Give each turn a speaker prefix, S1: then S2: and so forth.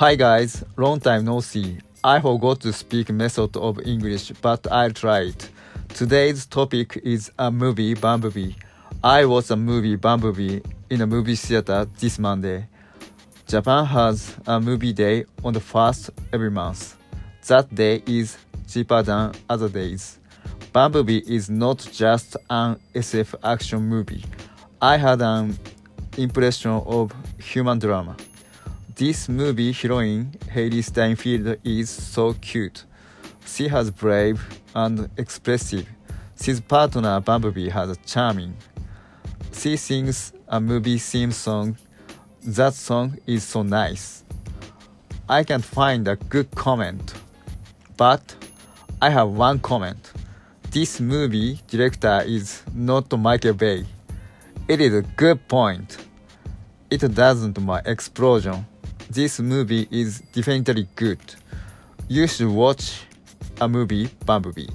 S1: Hi guys, long time no see. I forgot to speak method of English, but I'll try it. Today's topic is a movie Bumblebee. I watched a movie Bumblebee in a movie theater this Monday. Japan has a movie day on the first every month. That day is cheaper than other days. Bumblebee is not just an SF action movie. I had an impression of human drama. This movie heroine Hailee Steinfeld is so cute. She has brave and expressive. His partner Bumblebee has a charming. She sings a movie theme song. That song is so nice. I can't find a good comment, but I have one comment. This movie director is not Michael Bay. It is a good point. It doesn't my explosion. This movie is definitely good. You should watch a movie Bumblebee.